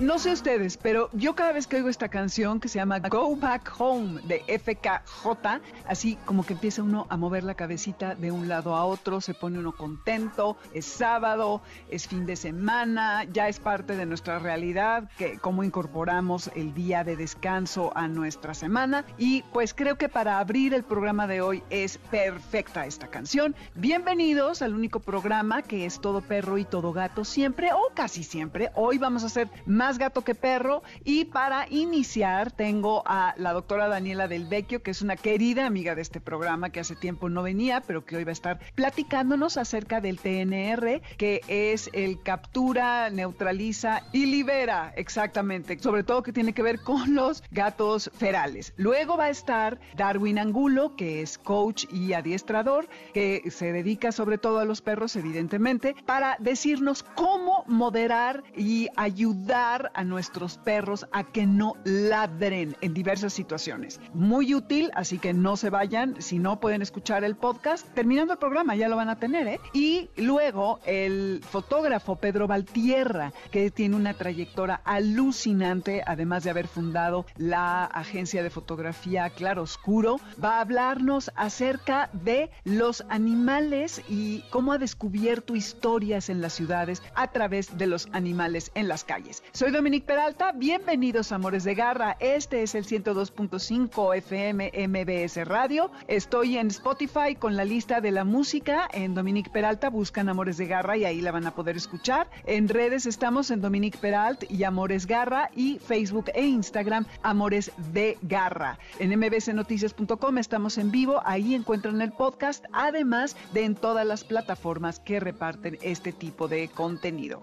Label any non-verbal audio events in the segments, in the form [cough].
No sé ustedes, pero yo cada vez que oigo esta canción que se llama Go Back Home de FKJ, así como que empieza uno a mover la cabecita de un lado a otro, se pone uno contento, es sábado, es fin de semana, ya es parte de nuestra realidad, que cómo incorporamos el día de descanso a nuestra semana. Y pues creo que para abrir el programa de hoy es perfecta esta canción. Bienvenidos al único programa que es todo perro y todo gato siempre o casi siempre. Hoy vamos a hacer más gato que perro. Y para iniciar tengo a la doctora Daniela Del Vecchio, que es una querida amiga de este programa que hace tiempo no venía, pero que hoy va a estar platicándonos acerca del TNR, que es el captura, neutraliza y libera, exactamente, sobre todo que tiene que ver con los gatos ferales. Luego va a estar Darwin Angulo, que es coach y adiestrador, que se dedica sobre todo a los perros, evidentemente, para decirnos cómo moderar y ayudar a nuestros perros a que no ladren en diversas situaciones. Muy útil, así que no se vayan. Si no pueden escuchar el podcast, terminando el programa ya lo van a tener, ¿eh? Y luego el fotógrafo Pedro Valtierra, que tiene una trayectoria alucinante, además de haber fundado la agencia de fotografía Claro Oscuro, va a hablarnos acerca de los animales y cómo ha descubierto historias en las ciudades a través de los animales en las calles. Soy Dominique Peralta, bienvenidos Amores de Garra. Este es el 102.5 FM MBS Radio. Estoy en Spotify con la lista de la música en Dominique Peralta. Buscan Amores de Garra y ahí la van a poder escuchar. En redes estamos en Dominique Peralta y Amores Garra y Facebook e Instagram Amores de Garra. En mbsnoticias.com estamos en vivo. Ahí encuentran el podcast, además de en todas las plataformas que reparten este tipo de contenido.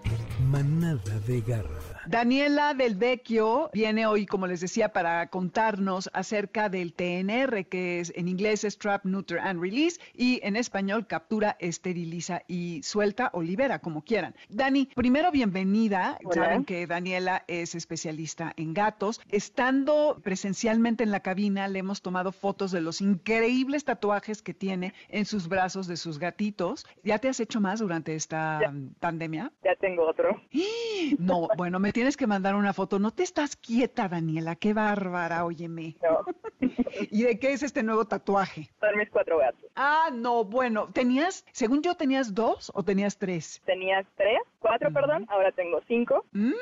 Manada de Garra. Daniela Del Vecchio viene hoy, como les decía, para contarnos acerca del TNR, que es en inglés es Trap, Neuter and Release, y en español captura, esteriliza y suelta o libera, como quieran. Dani, primero bienvenida. Saben que Daniela es especialista en gatos. Estando presencialmente en la cabina, le hemos tomado fotos de los increíbles tatuajes que tiene en sus brazos de sus gatitos. ¿Ya te has hecho más durante esta pandemia? Ya tengo otro. [gasps] No, bueno, me tienes que mandar una foto. No te estás quieta, Daniela. Qué bárbara, óyeme. No. [laughs] ¿Y de qué es este nuevo tatuaje? Son mis cuatro gatos. Ah, no, bueno. ¿Tenías, según yo, tenías dos o tenías tres? Tenías tres, cuatro, perdón. Ahora tengo cinco. Mm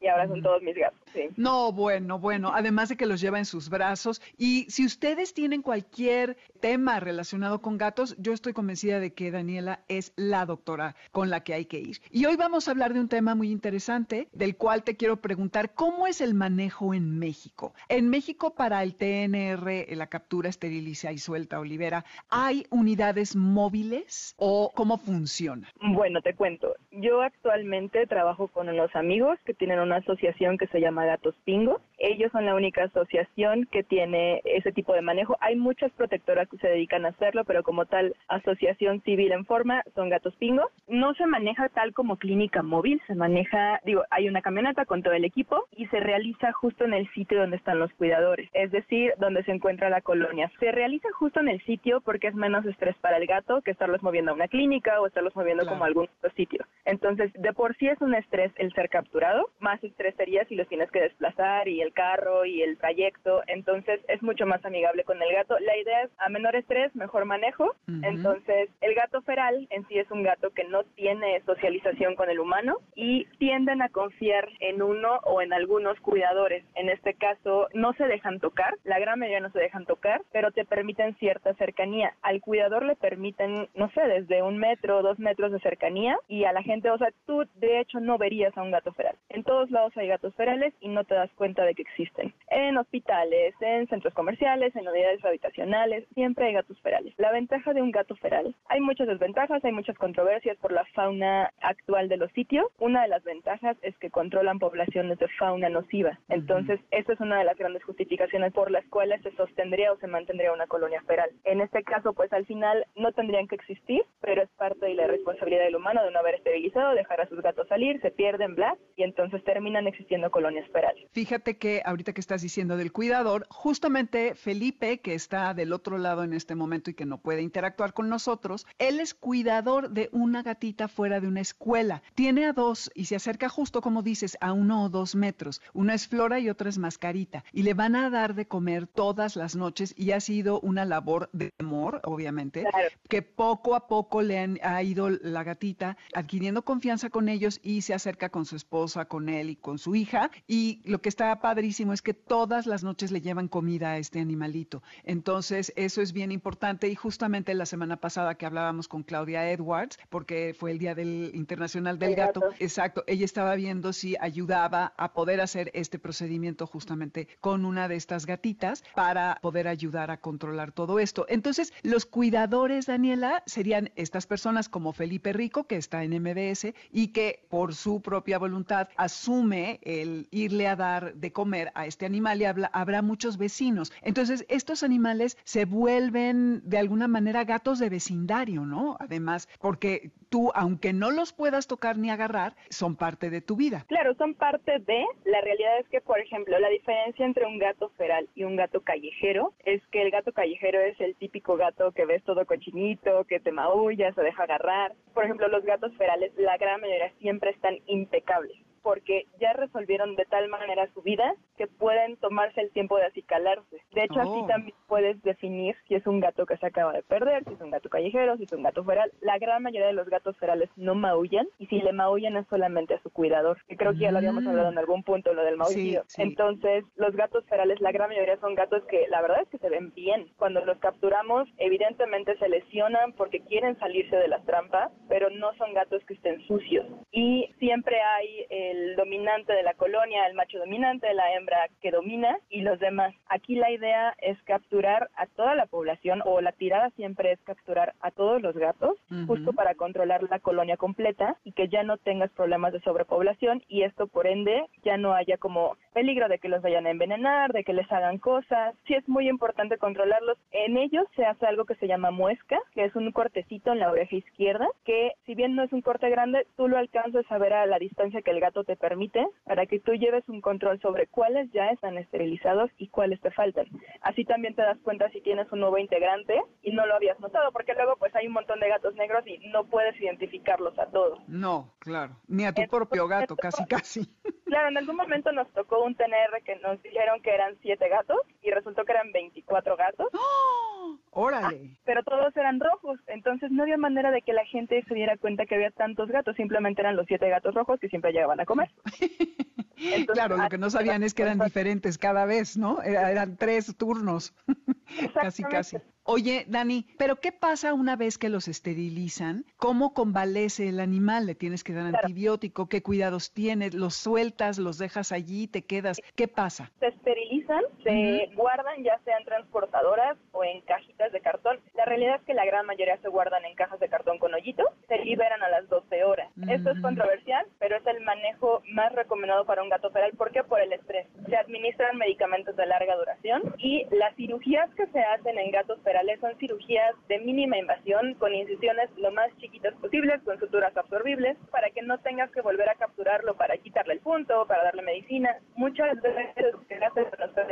y ahora son todos mis gatos. Sí. No, bueno, bueno, además de que los lleva en sus brazos. Y si ustedes tienen cualquier tema relacionado con gatos, yo estoy convencida de que Daniela es la doctora con la que hay que ir. Y hoy vamos a hablar de un tema muy interesante, del cual te quiero preguntar, ¿cómo es el manejo en México? En México para el TNR, la captura, esteriliza y suelta o libera, ¿hay unidades móviles o cómo funciona? Bueno, te cuento. Yo actualmente trabajo con unos amigos que tienen una asociación que se llama Gatos Pingo. Ellos son la única asociación que tiene ese tipo de manejo. Hay muchas protectoras que se dedican a hacerlo, pero como tal asociación civil en forma son Gatos Pingo. No se maneja tal como clínica móvil, se maneja, digo, hay una camioneta con todo el equipo y se realiza justo en el sitio donde están los cuidadores, es decir, donde se encuentra la colonia. Se realiza justo en el sitio porque es menos estrés para el gato que estarlos moviendo a una clínica o estarlos moviendo como a algún otro sitio. Entonces, de por sí es un estrés el ser capturado, más estrés sería si los tienes que desplazar y el carro y el trayecto, entonces es mucho más amigable con el gato. La idea es a menor estrés, mejor manejo. Entonces, el gato feral en sí es un gato que no tiene socialización con el humano y tienden a confiar en uno o en algunos cuidadores. En este caso, no se dejan tocar, la gran mayoría no se dejan tocar, pero te permiten cierta cercanía. Al cuidador le permiten, no sé, desde un metro dos metros de cercanía y a la gente, o sea, tú de hecho no verías a un gato feral. En todos lados hay gatos ferales y no te das cuenta de que existen. En hospitales, en centros comerciales, en unidades habitacionales, siempre hay gatos ferales. La ventaja de un gato feral, hay muchas desventajas, hay muchas controversias por la fauna actual de los sitios. Una de las ventajas es que controlan poblaciones de fauna nociva. Entonces, esa es una de las grandes justificaciones por las cuales se sostendría o se mantendría una colonia feral. En este caso, pues al final no tendrían que existir, pero es parte de la responsabilidad del humano de no haber esterilizado, dejar a sus gatos salir, se pierden, bla, y entonces terminan existiendo colonias ferales. Fíjate que ahorita que estás diciendo del cuidador, justamente Felipe, que está del otro lado en este momento y que no puede interactuar con nosotros, él es cuidador de una gatita fuera de una escuela. Tiene a dos y se acerca justo, como dices, a uno o dos metros. Una es Flora y otra es Mascarita. Y le van a dar de comer todas las noches y ha sido una labor de amor, obviamente, que poco a poco le han, ha ido la gatita adquiriendo confianza con ellos y se acerca con su esposa, con él y con su hija. Y lo que está padrísimo es que todas las noches le llevan comida a este animalito. Entonces, eso es bien importante. Y justamente la semana pasada que hablábamos con Claudia Edwards, porque fue el Día del Internacional del gato. exacto, ella estaba viendo si ayudaba a poder hacer este procedimiento justamente con una de estas gatitas para poder ayudar a controlar todo esto. Entonces, los cuidadores, Daniela, serían estas personas como Felipe Rico, que está en MBS y que por su propia voluntad asume el irle a dar de comer a este animal y habla, habrá muchos vecinos. Entonces, estos animales se vuelven de alguna manera gatos de vecindario, ¿no? Además, porque tú, aunque no los puedas tocar ni agarrar, son parte de tu vida. Claro, son parte de. La realidad es que, por ejemplo, la diferencia entre un gato feral y un gato callejero es que el gato callejero es el típico gato que ves todo cochinito, que te maulla, se deja agarrar. Por ejemplo, los gatos ferales, la gran mayoría siempre están impecables porque ya resolvieron de tal manera su vida que pueden tomarse el tiempo de acicalarse. De hecho, así oh. también puedes definir si es un gato que se acaba de perder, si es un gato callejero, si es un gato feral. La gran mayoría de los gatos ferales no maullan y si le maullan es solamente a su cuidador, que creo que ya lo habíamos mm. hablado en algún punto, lo del maullido. Entonces, los gatos ferales, la gran mayoría son gatos que la verdad es que se ven bien. Cuando los capturamos, evidentemente se lesionan porque quieren salirse de las trampas, pero no son gatos que estén sucios. Y siempre hay el el dominante de la colonia, el macho dominante, la hembra que domina y los demás. Aquí la idea es capturar a toda la población o la tirada siempre es capturar a todos los gatos justo para controlar la colonia completa y que ya no tengas problemas de sobrepoblación y esto por ende ya no haya como peligro de que los vayan a envenenar, de que les hagan cosas. Sí es muy importante controlarlos. En ellos se hace algo que se llama muesca, que es un cortecito en la oreja izquierda, que si bien no es un corte grande, tú lo alcanzas a ver a la distancia que el gato te permite para que tú lleves un control sobre cuáles ya están esterilizados y cuáles te faltan. Así también te das cuenta si tienes un nuevo integrante y no lo habías notado, porque luego pues hay un montón de gatos negros y no puedes identificarlos a todos. No, claro, ni a tu propio gato, casi casi. Claro, en algún momento nos tocó un TNR que nos dijeron que eran siete gatos y resultó que eran 24 gatos. ¡Oh! ¡Órale! Ah, pero todos eran rojos, entonces no había manera de que la gente se diera cuenta que había tantos gatos, simplemente eran los siete gatos rojos que siempre llegaban a comer. [laughs] claro, lo que no sabían es que eran diferentes cada vez, ¿no? eran tres turnos, [laughs] casi, casi. Oye, Dani, ¿pero qué pasa una vez que los esterilizan? ¿Cómo convalece el animal? ¿Le tienes que dar antibiótico? ¿Qué cuidados tienes? ¿Los sueltas? ¿Los dejas allí? ¿Te quedas? ¿Qué pasa? Se esterilizan, se guardan ya sean transportadoras o en cajitas de cartón. La realidad es que la gran mayoría se guardan en cajas de cartón con hoyitos, se liberan a las 12 horas. Esto es controversial, pero es el manejo más recomendado para un gato feral. ¿Por qué? Por el estrés. Se administran medicamentos de larga duración y las cirugías que se hacen en gatos ferales son cirugías de mínima invasión con incisiones lo más chiquitas posibles, con suturas absorbibles, para que no tengas que volver a capturarlo para quitarle el punto, para darle medicina. Muchas veces lo que hacen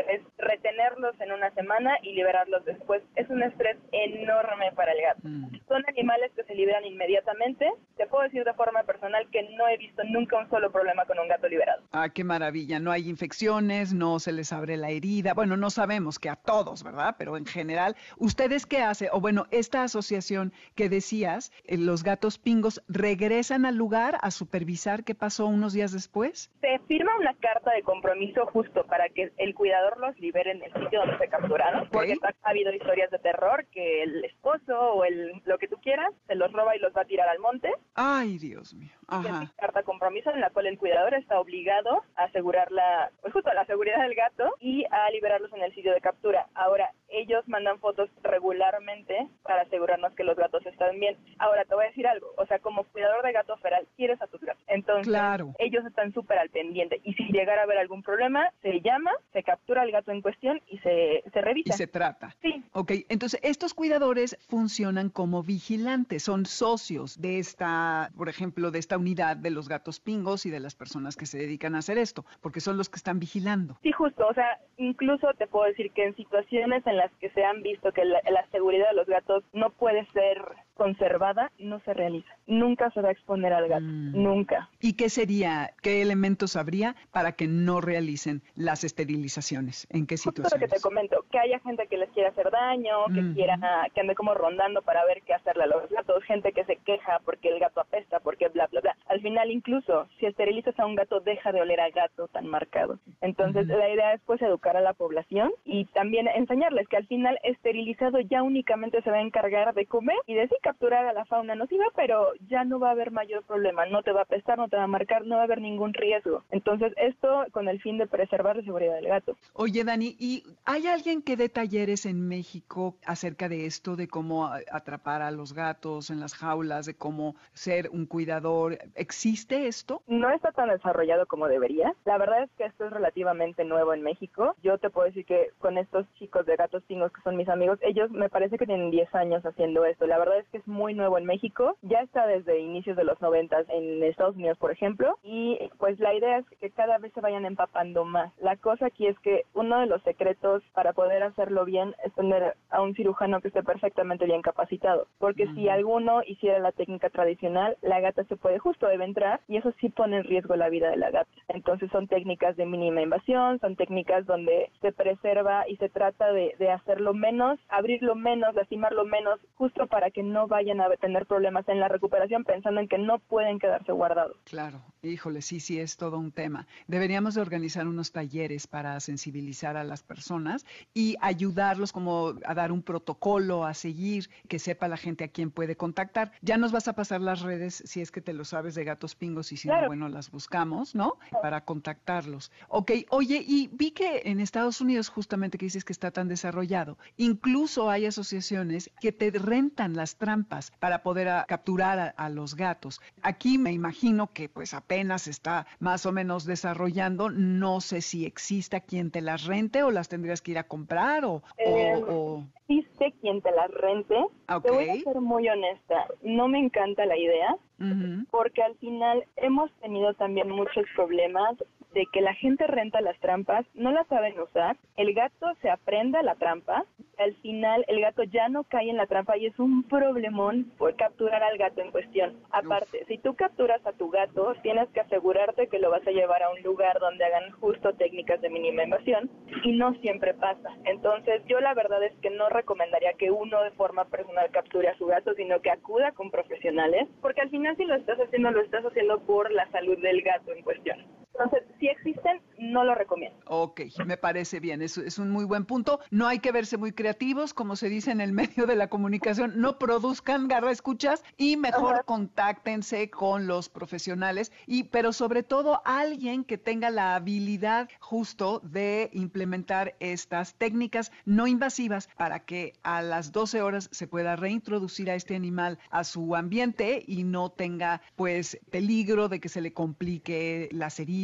es retenerlos en una semana y liberarlos después. Es un estrés enorme para el gato. Mm. Son animales que se liberan inmediatamente. Te puedo decir de forma personal que no he visto nunca un solo problema con un gato liberado. Ah, qué maravilla. No hay infecciones, no se les abre la herida. Bueno, no sabemos que a todos, ¿verdad? Pero en general, ¿ustedes qué hacen? O bueno, esta asociación que decías, eh, los gatos pingos, ¿regresan al lugar a supervisar qué pasó unos días después? Se firma una carta de compromiso justo para que el cuidador los libere en el sitio donde se capturaron, porque ha habido historias de terror que el esposo o el lo que tú quieras se los roba y los va a tirar al monte. Ay, Dios mío. es carta compromiso en la cual el cuidador está obligado a asegurar la, pues justo la seguridad del gato y a liberarlos en el sitio de captura. Ahora, ellos mandan fotos regularmente para asegurarnos que los gatos están bien. Ahora, te voy a decir algo, o sea, como cuidador de gato feral, quieres a tus gatos. Entonces, ellos están súper al pendiente y si llegara a haber algún problema, se llama, se captura al gato en cuestión y se, se revisa. Y se trata. Sí. Ok, entonces estos cuidadores funcionan como vigilantes, son socios de esta, por ejemplo, de esta unidad de los gatos pingos y de las personas que se dedican a hacer esto, porque son los que están vigilando. Sí, justo, o sea, incluso te puedo decir que en situaciones en las que se han visto que la, la seguridad de los gatos no puede ser conservada, no se realiza. Nunca se va a exponer al gato, mm. nunca. ¿Y qué sería, qué elementos habría para que no realicen las esterilizaciones? ¿En qué situaciones? Justo lo que te comento, que haya gente que les quiera hacer daño, que quiera, que ande como rondando para ver qué hacerle a los gatos, gente que se queja porque el gato apesta, porque bla, bla, bla. Al final incluso, si esterilizas a un gato, deja de oler a gato tan marcado. Entonces, la idea es pues educar a la población y también enseñarles que al final esterilizado ya únicamente se va a encargar de comer y de capturar a la fauna nociva, pero ya no va a haber mayor problema, no te va a pestar, no te va a marcar, no va a haber ningún riesgo. Entonces, esto con el fin de preservar la seguridad del gato. Oye, Dani, ¿y hay alguien que dé talleres en México acerca de esto, de cómo atrapar a los gatos en las jaulas, de cómo ser un cuidador? ¿Existe esto? No está tan desarrollado como debería. La verdad es que esto es relativamente nuevo en México. Yo te puedo decir que con estos chicos de gatos pingos que son mis amigos, ellos me parece que tienen 10 años haciendo esto. La verdad es que es muy nuevo en México, ya está desde inicios de los 90 en Estados Unidos, por ejemplo, y pues la idea es que cada vez se vayan empapando más. La cosa aquí es que uno de los secretos para poder hacerlo bien es tener a un cirujano que esté perfectamente bien capacitado, porque si alguno hiciera la técnica tradicional, la gata se puede justo debe entrar y eso sí pone en riesgo la vida de la gata. Entonces son técnicas de mínima invasión, son técnicas donde se preserva y se trata de, de hacerlo menos, abrirlo menos, lastimarlo menos, justo para que no vayan a tener problemas en la recuperación pensando en que no pueden quedarse guardados. Claro, híjole, sí, sí, es todo un tema. Deberíamos de organizar unos talleres para sensibilizar a las personas y ayudarlos como a dar un protocolo a seguir, que sepa la gente a quién puede contactar. Ya nos vas a pasar las redes si es que te lo sabes de gatos pingos y si no, bueno, las buscamos, ¿no? Para contactarlos. Ok, oye, y vi que en Estados Unidos justamente que dices que está tan desarrollado, incluso hay asociaciones que te rentan las trampas para poder capturar a, los gatos. Aquí me imagino que pues apenas está más o menos desarrollando. No sé si exista quien te las rente o las tendrías que ir a comprar o... o, Existe quien te las rente. Te voy a ser muy honesta. No me encanta la idea. Porque al final hemos tenido también muchos problemas de que la gente renta las trampas, no las saben usar, el gato se aprende la trampa, al final el gato ya no cae en la trampa y es un problemón por capturar al gato en cuestión. Aparte, si tú capturas a tu gato, tienes que asegurarte que lo vas a llevar a un lugar donde hagan justo técnicas de mínima invasión y no siempre pasa. Entonces, yo la verdad es que no recomendaría que uno de forma personal capture a su gato, sino que acuda con profesionales, porque al final si lo estás haciendo, lo estás haciendo por la salud del gato en cuestión. Entonces, si existen, no lo recomiendo. Ok, me parece bien, es, es un muy buen punto. No hay que verse muy creativos, como se dice en el [laughs] medio de la comunicación, no produzcan garra escuchas y mejor contáctense con los profesionales, y, pero sobre todo alguien que tenga la habilidad justo de implementar estas técnicas no invasivas para que a las 12 horas se pueda reintroducir a este animal a su ambiente y no tenga pues peligro de que se le complique las heridas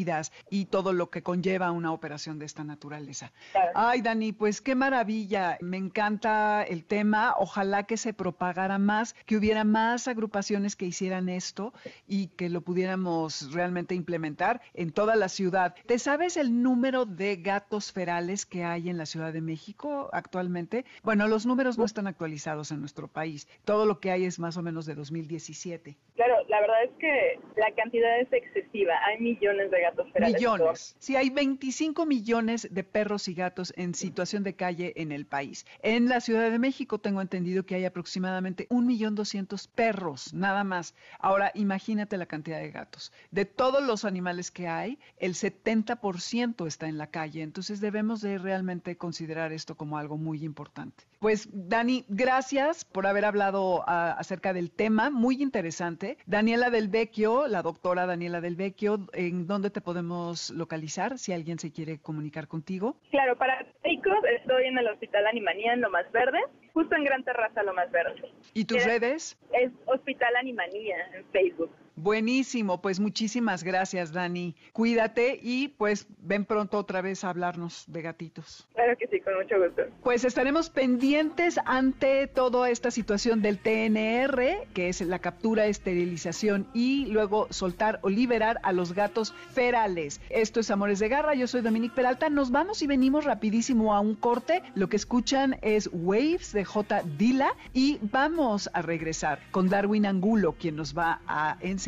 y todo lo que conlleva una operación de esta naturaleza. Ay, Dani, pues qué maravilla. Me encanta el tema. Ojalá que se propagara más, que hubiera más agrupaciones que hicieran esto y que lo pudiéramos realmente implementar en toda la ciudad. ¿Te sabes el número de gatos ferales que hay en la Ciudad de México actualmente? Bueno, los números no están actualizados en nuestro país. Todo lo que hay es más o menos de 2017. Claro, la verdad es que la cantidad es excesiva. Hay millones de gatos Millones. Sí, hay 25 millones de perros y gatos en situación de calle en el país. En la Ciudad de México tengo entendido que hay aproximadamente 1.200.000 perros, nada más. Ahora, imagínate la cantidad de gatos. De todos los animales que hay, el 70% está en la calle. Entonces debemos de realmente considerar esto como algo muy importante. Pues, Dani, gracias por haber hablado ah, acerca del tema, muy interesante. Dani Daniela del Vecchio, la doctora Daniela del Vecchio, ¿en dónde te podemos localizar si alguien se quiere comunicar contigo? Claro, para médicos estoy en el Hospital Animanía en Lo Más Verde, justo en Gran Terraza Lo Más Verde. ¿Y tus redes? Es Hospital Animanía en Facebook. Buenísimo, pues muchísimas gracias, Dani. Cuídate y pues ven pronto otra vez a hablarnos de gatitos. Claro que sí, con mucho gusto. Pues estaremos pendientes ante toda esta situación del TNR, que es la captura, esterilización y luego soltar o liberar a los gatos ferales. Esto es Amores de Garra, yo soy Dominique Peralta. Nos vamos y venimos rapidísimo a un corte. Lo que escuchan es Waves de J. Dila y vamos a regresar con Darwin Angulo, quien nos va a enseñar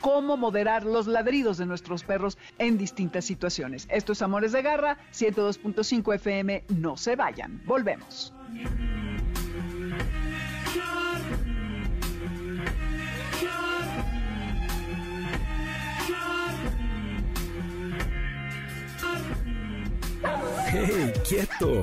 cómo moderar los ladridos de nuestros perros en distintas situaciones. Esto es Amores de Garra, 102.5 FM, no se vayan, volvemos. ¡Hey, quieto!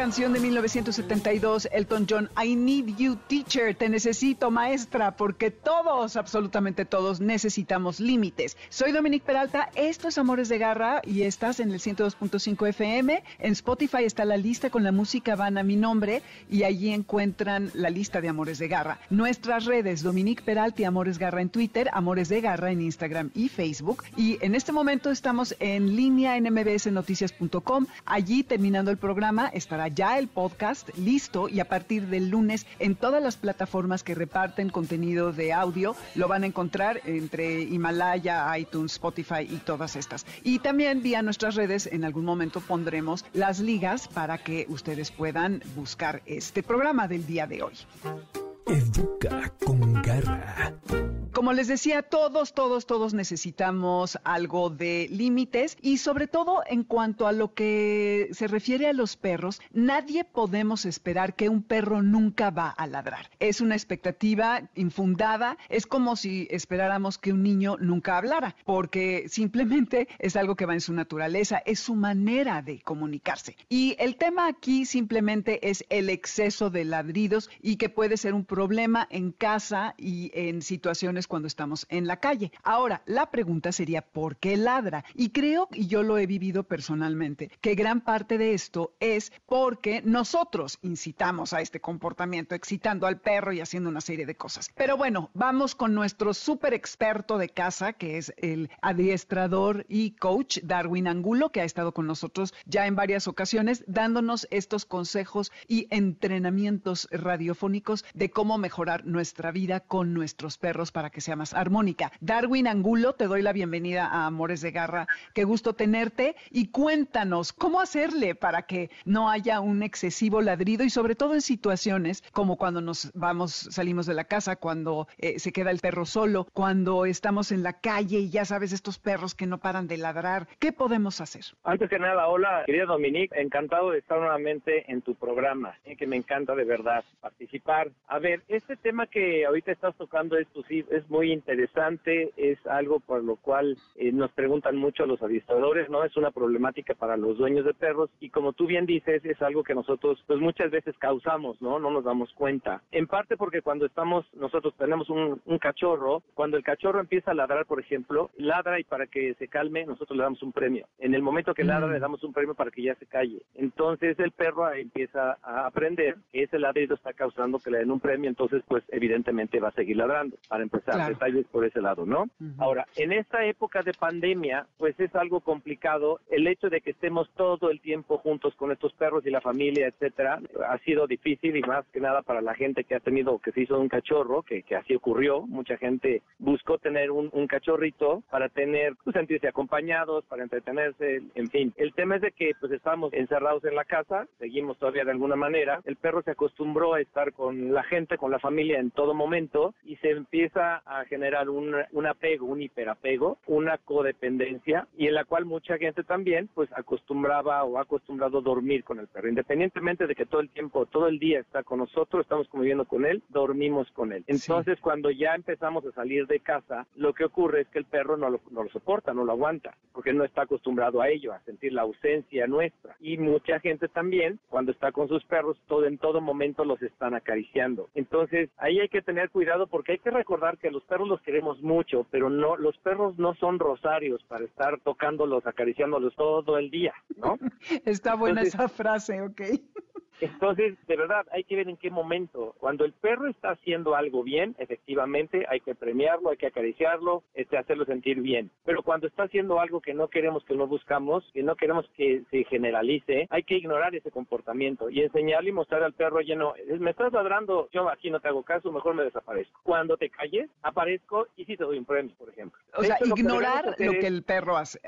canción de 1972, Elton John, I Need You Teacher, te necesito maestra, porque todos, absolutamente todos, necesitamos límites. Soy Dominique Peralta, esto es Amores de Garra y estás en el 102.5 FM. En Spotify está la lista con la música Van a mi nombre y allí encuentran la lista de Amores de Garra. Nuestras redes, Dominique Peralta y Amores Garra en Twitter, Amores de Garra en Instagram y Facebook. Y en este momento estamos en línea en mbsnoticias.com. Allí, terminando el programa, estará ya el podcast listo y a partir del lunes en todas las plataformas que reparten contenido de audio lo van a encontrar entre Himalaya, iTunes, Spotify y todas estas. Y también vía nuestras redes en algún momento pondremos las ligas para que ustedes puedan buscar este programa del día de hoy. Educa con garra. Como les decía, todos, todos, todos necesitamos algo de límites y sobre todo en cuanto a lo que se refiere a los perros, nadie podemos esperar que un perro nunca va a ladrar. Es una expectativa infundada, es como si esperáramos que un niño nunca hablara, porque simplemente es algo que va en su naturaleza, es su manera de comunicarse. Y el tema aquí simplemente es el exceso de ladridos y que puede ser un problema en casa y en situaciones cuando estamos en la calle. Ahora, la pregunta sería, ¿por qué ladra? Y creo, y yo lo he vivido personalmente, que gran parte de esto es porque nosotros incitamos a este comportamiento, excitando al perro y haciendo una serie de cosas. Pero bueno, vamos con nuestro súper experto de casa, que es el adiestrador y coach Darwin Angulo, que ha estado con nosotros ya en varias ocasiones, dándonos estos consejos y entrenamientos radiofónicos de cómo mejorar nuestra vida con nuestros perros para que sea más armónica. Darwin Angulo, te doy la bienvenida a Amores de Garra. Qué gusto tenerte y cuéntanos cómo hacerle para que no haya un excesivo ladrido y sobre todo en situaciones como cuando nos vamos, salimos de la casa, cuando eh, se queda el perro solo, cuando estamos en la calle y ya sabes estos perros que no paran de ladrar. ¿Qué podemos hacer? Antes que nada, hola, querida Dominique, encantado de estar nuevamente en tu programa, que me encanta de verdad participar. A ver, este tema que ahorita estás tocando es, pues, es muy interesante, es algo por lo cual eh, nos preguntan mucho los adiestradores, ¿no? Es una problemática para los dueños de perros y como tú bien dices, es algo que nosotros pues muchas veces causamos, ¿no? No nos damos cuenta. En parte porque cuando estamos, nosotros tenemos un, un cachorro, cuando el cachorro empieza a ladrar, por ejemplo, ladra y para que se calme, nosotros le damos un premio. En el momento que ladra, mm. le damos un premio para que ya se calle. Entonces el perro empieza a aprender que ese ladrido está causando que le den un premio, entonces pues evidentemente va a seguir ladrando. Para empezar sea, detalles por ese lado, ¿no? Ahora, en esta época de pandemia, pues es algo complicado el hecho de que estemos todo el tiempo juntos con estos perros y la familia, etcétera, ha sido difícil y más que nada para la gente que ha tenido, que se hizo un cachorro, que, que así ocurrió, mucha gente buscó tener un, un cachorrito para tener, pues, sentirse acompañados, para entretenerse, en fin. El tema es de que pues estamos encerrados en la casa, seguimos todavía de alguna manera, el perro se acostumbró a estar con la gente, con la familia en todo momento y se empieza a generar un, un apego, un hiperapego, una codependencia y en la cual mucha gente también pues acostumbraba o ha acostumbrado dormir con el perro, independientemente de que todo el tiempo, todo el día está con nosotros, estamos conviviendo con él, dormimos con él. Entonces cuando ya empezamos a salir de casa, lo que ocurre es que el perro no lo, no lo soporta, no lo aguanta, porque no está acostumbrado a ello, a sentir la ausencia nuestra. Y mucha gente también, cuando está con sus perros, todo en todo momento los están acariciando. Entonces, ahí hay que tener cuidado porque hay que recordar que los perros los queremos mucho, pero no, los perros no son rosarios para estar tocándolos, acariciándolos todo el día, ¿no? [laughs] Está buena esa frase, ok. Entonces, de verdad, hay que ver en qué momento. Cuando el perro está haciendo algo bien, efectivamente, hay que premiarlo, hay que acariciarlo, este, hacerlo sentir bien. Pero cuando está haciendo algo que no queremos que no buscamos, que no queremos que se generalice, hay que ignorar ese comportamiento y enseñarle y mostrar al perro, oye, no, me estás ladrando, yo aquí no te hago caso, mejor me desaparezco. Cuando te calles, aparezco y sí te doy un premio, por ejemplo. O sea, ignorar lo que, el perro hace.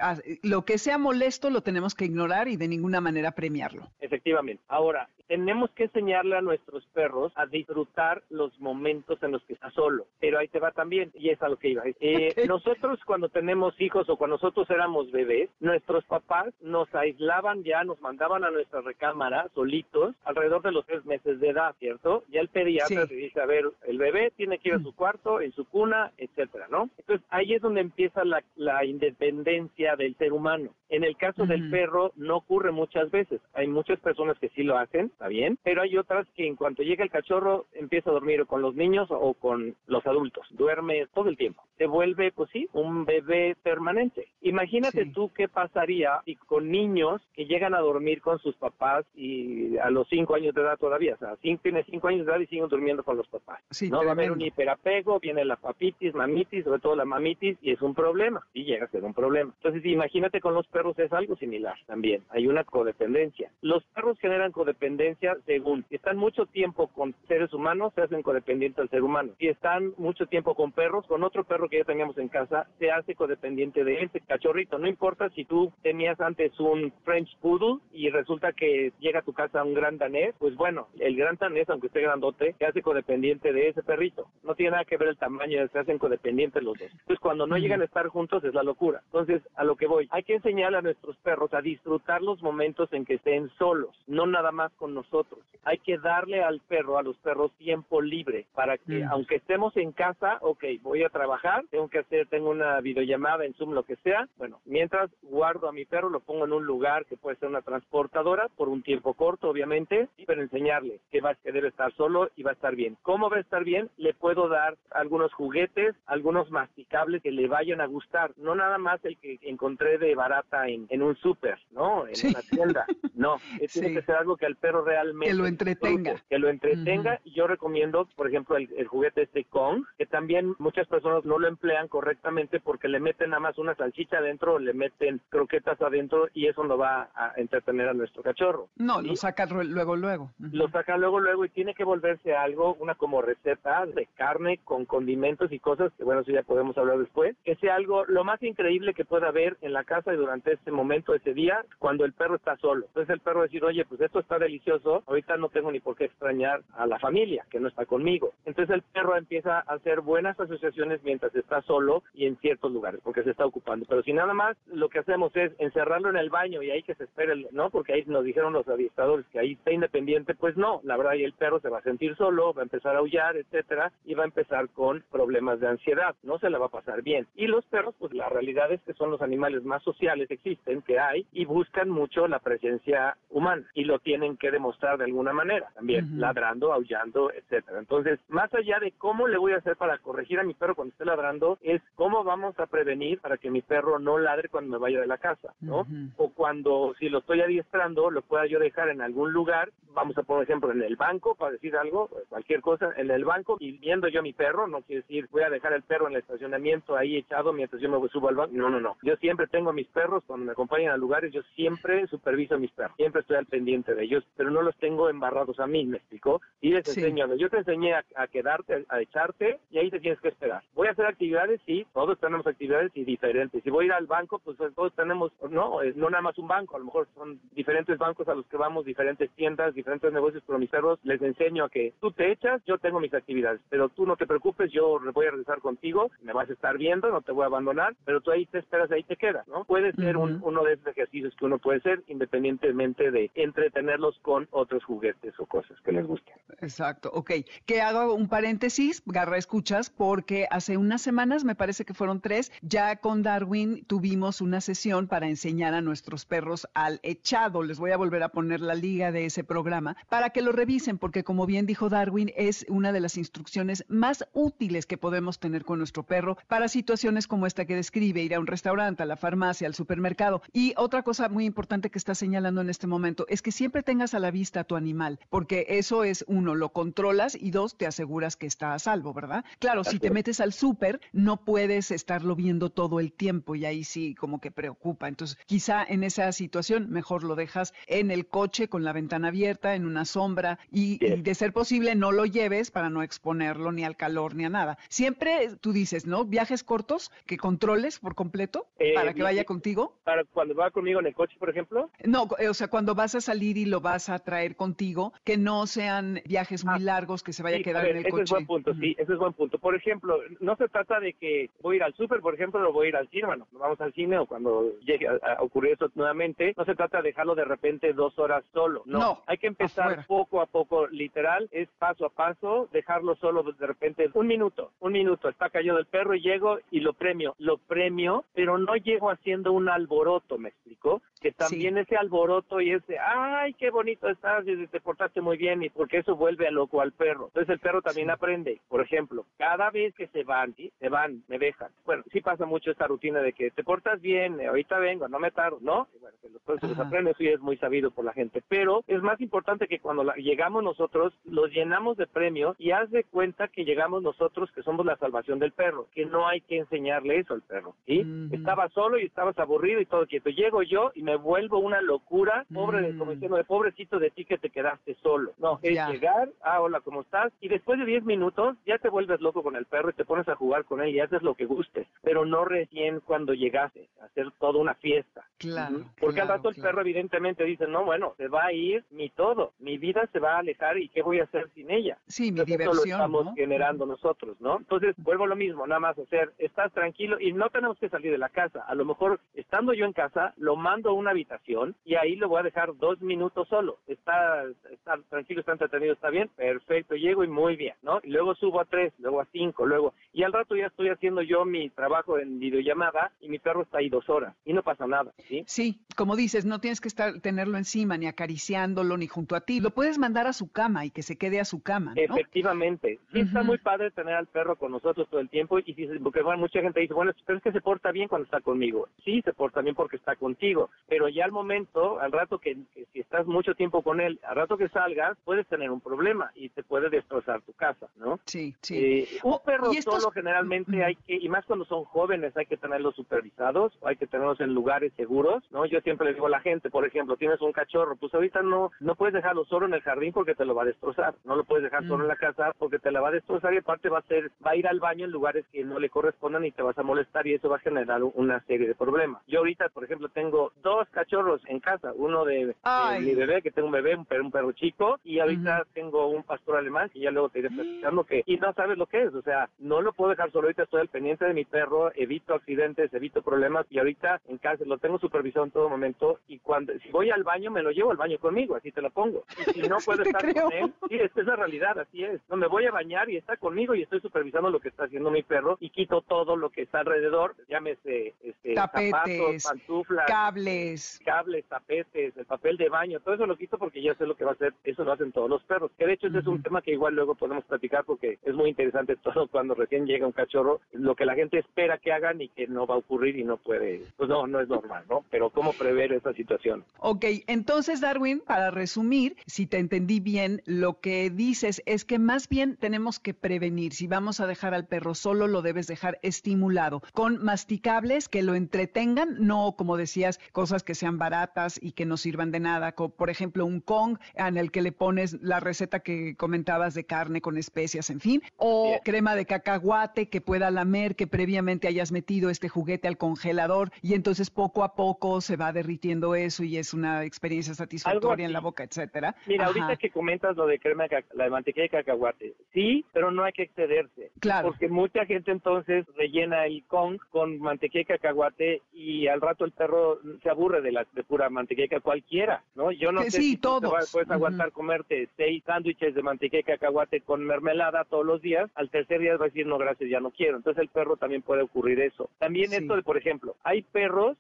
Lo que sea molesto lo tenemos que ignorar y de ninguna manera premiarlo. Efectivamente. Ahora, tenemos que enseñarle a nuestros perros a disfrutar los momentos en los que está solo. Pero ahí te va también, y es a lo que iba. Eh, [laughs] nosotros cuando tenemos hijos o cuando nosotros éramos bebés, nuestros papás nos aislaban ya, nos mandaban a nuestra recámara solitos alrededor de los tres meses de edad, ¿cierto? Ya el pediatra te dice, a ver, el bebé tiene que ir a su cuarto, en su cuna, etcétera, ¿no? Entonces ahí es donde empieza la, la independencia del ser humano. En el caso del perro no ocurre muchas veces. Hay muchas personas que sí lo hacen, está bien, pero hay otras que en cuanto llega el cachorro empieza a dormir con los niños o con los adultos. Duerme todo el tiempo. Se vuelve, pues sí, un bebé permanente. Imagínate tú qué pasaría si con niños que llegan a dormir con sus papás y a los cinco años de edad todavía, o sea, cinco, tiene cinco años de edad y siguen durmiendo con los papás. no va a haber un hiperapego, viene la papitis, mamitis, sobre todo la mamitis, y es un problema, y llega a ser un problema. Entonces, imagínate con los perros es algo similar también. Hay una codependencia. Los perros generan codependencia según si están mucho tiempo con seres humanos, se hacen codependientes al ser humano. Si están mucho tiempo con perros, con otro perro que ya teníamos en casa, se hace codependiente de ese cachorrito. No importa si tú tenías antes un French Poodle y resulta que llega a tu casa un gran danés, pues bueno, el gran danés, aunque esté grandote, se hace codependiente de ese perrito. No tiene nada que ver el tamaño, se hacen codependientes los dos. Entonces, cuando no llegan a estar juntos es la locura. Entonces, a lo que voy, hay que enseñar a nuestros perros a disfrutar los momentos en que estén solos, no nada más con nosotros. Hay que darle al perro, a los perros, tiempo libre para que, mm. aunque estemos en casa, ok, voy a trabajar, tengo que hacer, tengo una videollamada en Zoom, lo que sea. Bueno, mientras guardo a mi perro, lo pongo en un lugar que puede ser una transportadora por un tiempo corto, obviamente, pero enseñarle que va que debe estar solo y va a estar bien. ¿Cómo va a estar bien? Le puedo dar algunos juguetes, algunos masticables que le vayan a gustar, no nada más el que encontré de barata en, un súper, ¿no? En una tienda. [laughs] No, tiene que ser algo que al perro realmente... Que lo entretenga. que lo entretenga. Yo recomiendo, por ejemplo, el, juguete este Kong, que también muchas personas no lo emplean correctamente porque le meten nada más una salchicha adentro, le meten croquetas adentro y eso no va a entretener a nuestro cachorro. No, lo saca luego, luego. Lo saca luego, luego y tiene que volverse algo, una como receta de carne con condimentos y cosas, que bueno, eso ya podemos hablar después, que sea algo lo más increíble que pueda haber en la casa y durante este momento, ese día, cuando el perro está solo. Entonces el perro decir, oye, pues esto está delicioso, ahorita no tengo ni por qué extrañar a la familia que no está conmigo. Entonces el perro empieza a hacer buenas asociaciones mientras está solo y en ciertos lugares, porque se está ocupando. Pero si nada más lo que hacemos es encerrarlo en el baño y ahí que se espere, ¿no? Porque ahí nos dijeron los adiestradores que ahí está independiente, pues no, la verdad, y el perro se va a sentir solo, va a empezar a aullar, etcétera, y va a empezar con problemas de ansiedad, no se la va a pasar bien. Y los perros, pues la realidad es que son los animales más sociales existen, que hay, y buscan mucho la presencia humana y lo tienen que demostrar de alguna manera, también ladrando, aullando, etcétera. Entonces, más allá de cómo le voy a hacer para corregir a mi perro cuando esté ladrando, es cómo vamos a prevenir para que mi perro no ladre cuando me vaya de la casa, ¿no? O cuando, si lo estoy adiestrando, lo pueda yo dejar en algún lugar, vamos a poner ejemplo en el banco, para decir algo, cualquier cosa, en el banco y viendo yo a mi perro, no quiere decir voy a dejar el perro en el estacionamiento ahí echado mientras yo me subo al banco, no, no, no. Yo siempre tengo a mis perros, cuando me acompañan a lugares, yo siempre superviso a mis perros, siempre estoy al pendiente de ellos, pero no los tengo embarrados a mí, ¿me explicó? Y les enseño, yo te enseñé a, a, quedarte, a echarte y ahí te tienes que esperar. Voy a hacer actividades, sí, todos tenemos actividades y diferentes. Si voy a ir al banco, pues todos tenemos, no, no nada más un banco, a lo mejor son diferentes bancos a los que vamos, diferentes tiendas, diferentes negocios, pero mis perros les enseño a que tú te echas, yo tengo mis actividades, pero tú no te preocupes, yo voy a regresar contigo, me vas a estar viendo, no te voy a abandonar, pero tú ahí te esperas, ahí te quedas, ¿no? Puede ser un, uno de esos ejercicios que uno puede hacer independientemente de entretenerlos con otros juguetes o cosas que les gusten. Exacto, ok. Que hago un paréntesis, Garra Escuchas, porque hace unas semanas, me parece que fueron tres, ya con Darwin tuvimos una sesión para enseñar a nuestros perros al echado. Les voy a volver a poner la liga de ese programa para que lo revisen, porque como bien dijo Darwin, es una de las instrucciones más útiles que podemos tener con nuestro perro para situaciones como esta que describe, ir a un restaurante, a la farmacia, al supermercado. Y otra cosa muy importante que está señalando en este momento es que siempre tengas a la vista a tu animal, porque eso es uno, lo controlas y dos, te aseguras que está a salvo, ¿verdad? Claro, si te metes al súper, no puedes estarlo viendo todo el tiempo y ahí sí como que preocupa. Entonces, quizá en esa situación mejor lo dejas en el coche con la ventana abierta, en una sombra y, de ser posible no lo lleves para no exponerlo ni al calor ni a nada. Siempre tú dices, ¿no? Viajes cortos que controles por completo eh, para que vaya contigo. Para cuando va conmigo en el coche, por ejemplo. No, o sea, cuando vas a salir y lo vas a traer contigo, que no sean viajes muy ah, largos, que se vaya a quedar en el coche. Ese es buen punto, sí, ese es buen punto. Por ejemplo, no se trata de que voy a ir al súper, por ejemplo, o voy a ir al cine, bueno, vamos al cine o cuando llegue a, ocurrir eso nuevamente, no se trata de dejarlo de repente dos horas solo, no. hay que empezar poco a poco, literal, es paso a paso, dejarlo solo de repente un minuto, un minuto, está cayendo el perro y llego y lo premio, lo premio, pero no llego haciendo un alboroto, ¿me explico? Que también ese alboroto y ese, ay, qué bonito estás y te portaste muy bien y porque eso vuelve a loco al perro. Entonces el perro también aprende, por ejemplo, cada vez que se van, se van, me dejan. Bueno, sí pasa mucho esta rutina de que te portas bien, eh, ahorita vengo, no me tardo, ¿no? Y bueno, que los perros se les aprende, eso ya es muy sabido por la gente, pero es más importante que cuando llegamos nosotros, los llenamos de premios y haz de cuenta que llegamos nosotros que somos la salvación del perro, que no hay que enseñarle eso al perro, ¿sí? Estabas solo y estabas aburrido y todo quieto. Llego yo y me vuelvo una locura, pobre de, como de pobrecito de ti que te quedaste solo. No, es llegar, ah, hola, ¿cómo estás? Y después de 10 minutos ya te vuelves loco con el perro y te pones a jugar con él y haces lo que gustes, pero no recién cuando llegaste a hacer toda una fiesta. Claro. Porque al rato el perro evidentemente dice, no, bueno, se va a ir mi todo, mi vida se va a alejar y ¿qué voy a hacer sin ella? Sí, mi diversión. Eso lo estamos generando nosotros, ¿no? Entonces, vuelvo a lo mismo, nada más hacer, estás tranquilo y no tenemos que salir de la casa. A lo mejor, estando yo en casa, lo mando a una habitación y ahí lo voy a dejar dos minutos solo. Está, está tranquilo, está entretenido, está bien, perfecto, llego y muy bien, ¿no? Y luego subo a tres, luego a cinco, luego, y al rato ya estoy haciendo yo mi trabajo en videollamada y mi perro está ahí dos horas y no pasa nada, ¿sí? Sí, como dices, no tienes que estar, tenerlo encima, ni acariciándolo, ni junto a ti. Lo puedes mandar a su cama y que se quede a su cama. ¿no? Efectivamente. Sí, está muy padre tener al perro con nosotros todo el tiempo. Y si, porque bueno, mucha gente dice, bueno, pero es que se porta bien cuando está conmigo. Sí, se porta bien porque está contigo. Pero ya al momento, al rato que, si estás mucho tiempo con él, al rato que salgas, puedes tener un problema y te puede destrozar tu casa, ¿no? Sí, sí. Eh, un perro solo generalmente hay que, y más cuando son jóvenes, hay que tenerlos supervisados o hay que tenerlos en lugares seguros, ¿no? Yo siempre le digo a la gente, por ejemplo, tienes un cachorro, pues ahorita no, no puedes dejarlo solo en el jardín porque te lo va a destrozar, no lo puedes dejar solo en la casa porque te la va a destrozar y aparte va a ser, va a ir al baño en lugares que no le correspondan y te vas a molestar y eso va a generar una serie de problemas. Yo ahorita, por ejemplo, tengo dos cachorros en casa, uno de, mi bebé, que tengo un bebé, un perro, un perro chico, y ahorita tengo un pastor alemán que ya luego te iré platicando que y no sabes lo que es, o sea, no lo puedo dejar solo ahorita estoy al pendiente de mi perro, evito accidentes, evito problemas y ahorita en casa lo tengo supervisado en todo momento y cuando si voy al baño me lo llevo al baño conmigo, así te lo pongo. Y si no [laughs] puedo estar con él, sí, esta es la realidad, así es. No me voy a bañar y está conmigo y estoy supervisando lo que está haciendo mi perro y quito todo lo que está alrededor, llámese este, tapetes, zapatos, pantuflas, cables, cables, tapetes, el papel de baño, todo eso lo porque ya sé lo que va a hacer, eso lo hacen todos los perros. Que de hecho ese es un tema que igual luego podemos platicar porque es muy interesante [laughs] todo cuando recién llega un cachorro, lo que la gente espera que hagan y que no va a ocurrir y no puede, pues no, no es normal, ¿no? Pero cómo prever esa situación. Ok, entonces Darwin, para resumir, si te entendí bien, lo que dices es que más bien tenemos que prevenir. Si vamos a dejar al perro solo, lo debes dejar estimulado, con masticables que lo entretengan, no como decías, cosas que sean baratas y que no sirvan de nada, como por ejemplo un Kong en el que le pones la receta que comentabas de carne con especias, en fin, o crema de cacahuate que pueda lamer, que previamente hayas metido este juguete al congelador y entonces poco a poco se va derritiendo eso y es una experiencia satisfactoria en la boca, etcétera. Mira, ahorita que comentas lo de crema de la de mantequilla de cacahuate, sí, pero no hay que excederse. Claro. Porque mucha gente entonces rellena el Kong con mantequilla de cacahuate y al rato el perro se aburre de la de pura mantequilla cualquiera, ¿no? Yo no sé sí, si todos. puedes aguantar comerte seis sándwiches de mantequilla cacahuate con mermelada todos los días, al tercer día va a decir, no, gracias, ya no quiero. Entonces el perro también puede ocurrir eso. También esto de, por ejemplo, hay perros,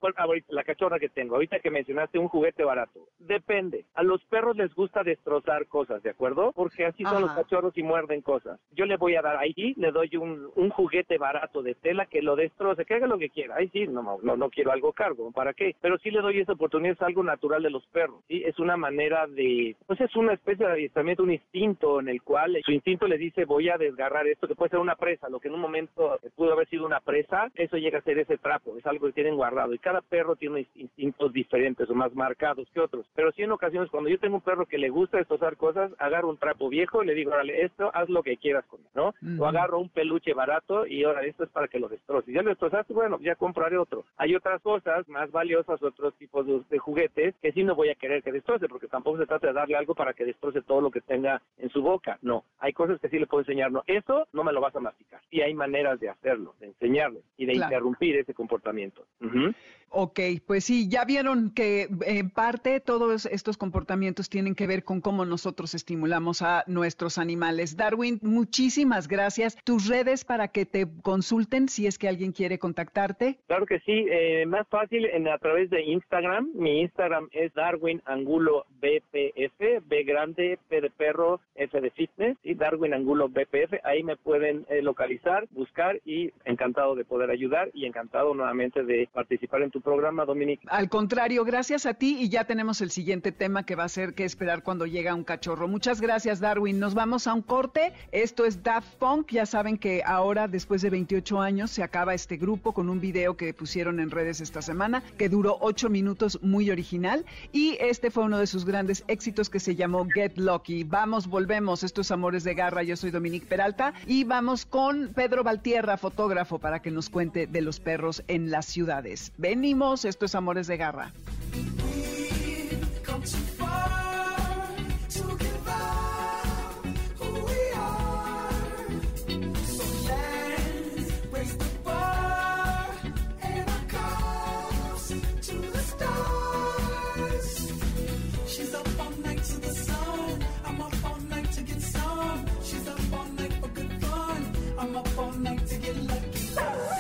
la cachorra que tengo, ahorita que mencionaste un juguete barato, depende. A los perros les gusta destrozar cosas, ¿de acuerdo? Porque así son los cachorros y muerden cosas. Yo le voy a dar ahí, le doy un, un juguete barato de tela que lo destroce, que haga lo que quiera. Ahí sí, no, no, no quiero algo cargo, ¿para qué? Pero sí le doy esa oportunidad, es algo natural de los perros, ¿sí? Es una manera de, pues es una especie de adiestramiento, un instinto en el cual su instinto le dice voy a desgarrar esto, que puede ser una presa, lo que en un momento pudo haber sido una presa, eso llega a ser ese trapo, es algo que tienen guardado. Y cada perro tiene instintos diferentes o más marcados que otros. Pero sí en ocasiones, cuando yo tengo un perro que le gusta destrozar cosas, agarro un trapo viejo y le digo, órale, esto haz lo que quieras con él, ¿no? O agarro un peluche barato y ahora esto es para que lo destroces. Ya lo destrozaste, bueno, ya compraré otro. Hay otras cosas más valiosas, otros tipos de, de juguetes que sí no voy a querer que destroce, porque tampoco se trata de darle algo para que destroce todo lo que tenga en su boca. No, hay cosas que sí le puedo enseñar. No, eso no me lo vas a masticar. Y hay maneras de hacerlo, de enseñarle y de Claro. interrumpir ese comportamiento. Ujú. Ok, pues sí, ya vieron que en parte todos estos comportamientos tienen que ver con cómo nosotros estimulamos a nuestros animales. Darwin, muchísimas gracias. Tus redes para que te consulten si es que alguien quiere contactarte. Claro que sí, eh, más fácil en, a través de Instagram. Mi Instagram es Darwin Angulo B grande, P de perro, F de fitness, y Darwin Angulo BPF. Ahí me pueden eh, localizar, buscar y encantado de poder ayudar y encantado nuevamente de participar en tu programa, Dominique. Al contrario, gracias a ti y ya tenemos el siguiente tema que va a ser qué esperar cuando llega un cachorro. Muchas gracias, Darwin. Nos vamos a un corte. Esto es Daft Punk. Ya saben que ahora, después de 28 años, se acaba este grupo con un video que pusieron en redes esta semana que duró 8 minutos, muy original. Y este fue uno de sus grandes éxitos que se llamó Get Lucky. Vamos, volvemos. Esto es Amores de Garra. Yo soy Dominique Peralta y vamos con Pedro Valtierra, fotógrafo, para que nos cuente de los perros en las ciudades. Venimos. Esto es Amores de Garra.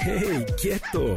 ¡Hey, quieto!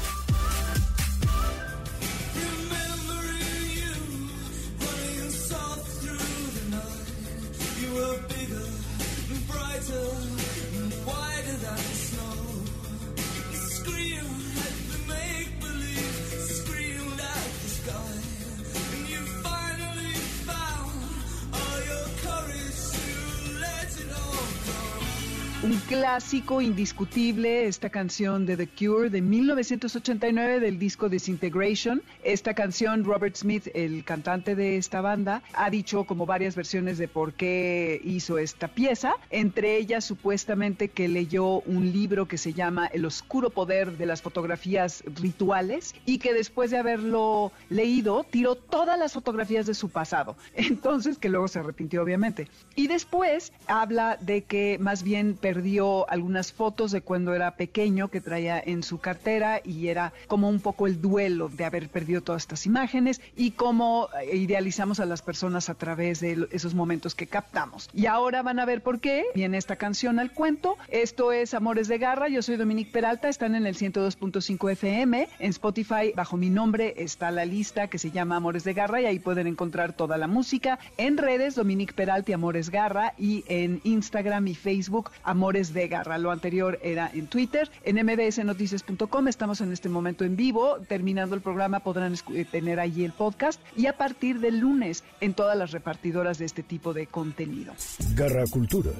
clásico indiscutible, esta canción de The Cure de 1989 del disco Disintegration. Esta canción, Robert Smith, el cantante de esta banda, ha dicho como varias versiones de por qué hizo esta pieza. Entre ellas, supuestamente que leyó un libro que se llama El oscuro poder de las fotografías rituales y que después de haberlo leído, tiró todas las fotografías de su pasado. [laughs] Entonces, que luego se arrepintió, obviamente. Y después habla de que más bien perdió algunas fotos de cuando era pequeño que traía en su cartera y era como un poco el duelo de haber perdido todas estas imágenes y cómo eh, idealizamos a las personas a través de esos momentos que captamos. Y ahora van a ver por qué viene esta canción al cuento. Esto es Amores de Garra, yo soy Dominique Peralta, están en el 102.5 FM, en Spotify bajo mi nombre está la lista que se llama Amores de Garra y ahí pueden encontrar toda la música. En redes Dominique Peralta y Amores Garra y en Instagram y Facebook Amores de Garra. Lo anterior era en Twitter, en mbsnoticias.com estamos en este momento en vivo, terminando el programa podrán eh, tener allí el podcast y a partir del lunes en todas las repartidoras de este tipo de contenido. Garra Cultura.